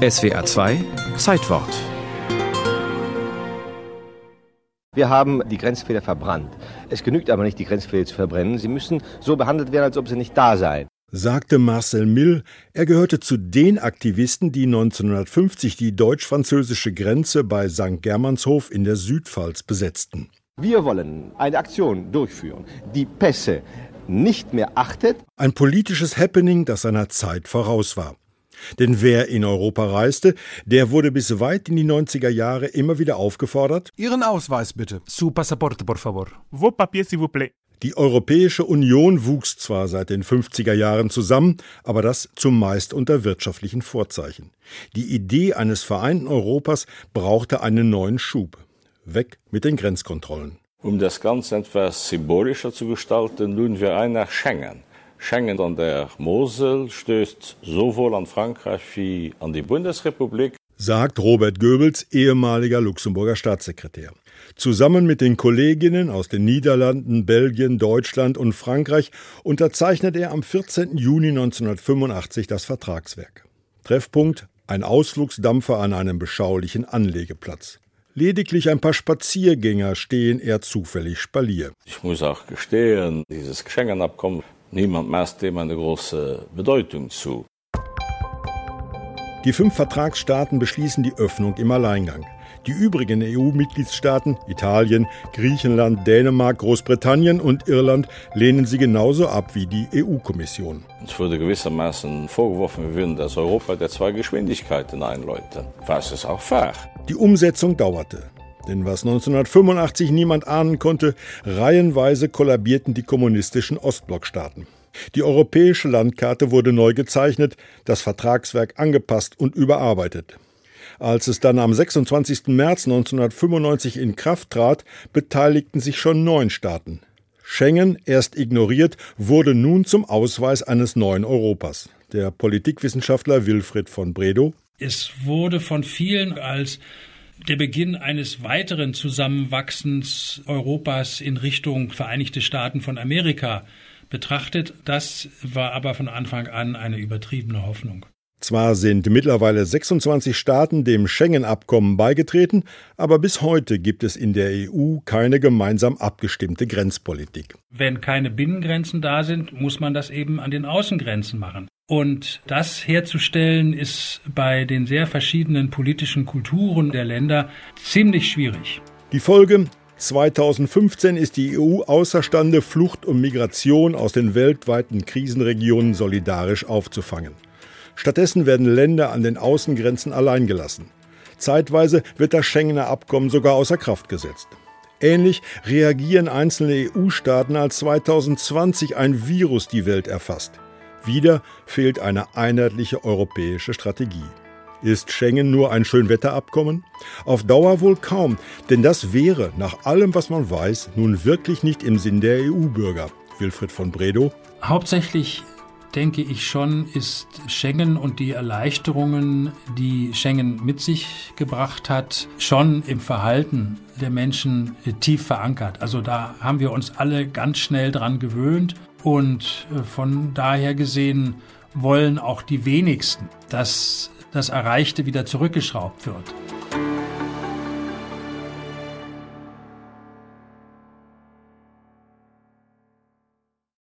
SWR 2 Zeitwort. Wir haben die Grenzfehler verbrannt. Es genügt aber nicht, die Grenzfehler zu verbrennen. Sie müssen so behandelt werden, als ob sie nicht da seien sagte Marcel Mill. Er gehörte zu den Aktivisten, die 1950 die deutsch-französische Grenze bei St. Germanshof in der Südpfalz besetzten. Wir wollen eine Aktion durchführen, die Pässe nicht mehr achtet. Ein politisches Happening, das seiner Zeit voraus war. Denn wer in Europa reiste, der wurde bis weit in die 90er Jahre immer wieder aufgefordert. Ihren Ausweis bitte. Su pasaporte, por favor. Vos papiers, s'il vous plaît. Die Europäische Union wuchs zwar seit den 50er Jahren zusammen, aber das zumeist unter wirtschaftlichen Vorzeichen. Die Idee eines vereinten Europas brauchte einen neuen Schub. Weg mit den Grenzkontrollen. Um das Ganze etwas symbolischer zu gestalten, nun wir ein nach Schengen. Schengen an der Mosel stößt sowohl an Frankreich wie an die Bundesrepublik, sagt Robert Goebbels, ehemaliger Luxemburger Staatssekretär. Zusammen mit den Kolleginnen aus den Niederlanden, Belgien, Deutschland und Frankreich unterzeichnet er am 14. Juni 1985 das Vertragswerk. Treffpunkt ein Ausflugsdampfer an einem beschaulichen Anlegeplatz. Lediglich ein paar Spaziergänger stehen er zufällig Spalier. Ich muss auch gestehen, dieses Schengen-Abkommen Niemand maßt dem eine große Bedeutung zu. Die fünf Vertragsstaaten beschließen die Öffnung im Alleingang. Die übrigen EU-Mitgliedstaaten Italien, Griechenland, Dänemark, Großbritannien und Irland lehnen sie genauso ab wie die EU-Kommission. Es wurde gewissermaßen vorgeworfen, wir würden das Europa der zwei Geschwindigkeiten einläuten. Was es auch fair. Die Umsetzung dauerte. Denn was 1985 niemand ahnen konnte, reihenweise kollabierten die kommunistischen Ostblockstaaten. Die europäische Landkarte wurde neu gezeichnet, das Vertragswerk angepasst und überarbeitet. Als es dann am 26. März 1995 in Kraft trat, beteiligten sich schon neun Staaten. Schengen, erst ignoriert, wurde nun zum Ausweis eines neuen Europas. Der Politikwissenschaftler Wilfried von Bredow. Es wurde von vielen als der Beginn eines weiteren Zusammenwachsens Europas in Richtung Vereinigte Staaten von Amerika betrachtet. Das war aber von Anfang an eine übertriebene Hoffnung. Zwar sind mittlerweile 26 Staaten dem Schengen-Abkommen beigetreten, aber bis heute gibt es in der EU keine gemeinsam abgestimmte Grenzpolitik. Wenn keine Binnengrenzen da sind, muss man das eben an den Außengrenzen machen. Und das herzustellen ist bei den sehr verschiedenen politischen Kulturen der Länder ziemlich schwierig. Die Folge 2015 ist die EU außerstande, Flucht und Migration aus den weltweiten Krisenregionen solidarisch aufzufangen. Stattdessen werden Länder an den Außengrenzen allein gelassen. Zeitweise wird das Schengener Abkommen sogar außer Kraft gesetzt. Ähnlich reagieren einzelne EU-Staaten, als 2020 ein Virus die Welt erfasst. Wieder fehlt eine einheitliche europäische Strategie. Ist Schengen nur ein Schönwetterabkommen? Auf Dauer wohl kaum, denn das wäre, nach allem, was man weiß, nun wirklich nicht im Sinn der EU-Bürger. Wilfried von Bredow. Hauptsächlich denke ich schon, ist Schengen und die Erleichterungen, die Schengen mit sich gebracht hat, schon im Verhalten der Menschen tief verankert. Also da haben wir uns alle ganz schnell dran gewöhnt und äh, von daher gesehen wollen auch die wenigsten, dass das Erreichte wieder zurückgeschraubt wird.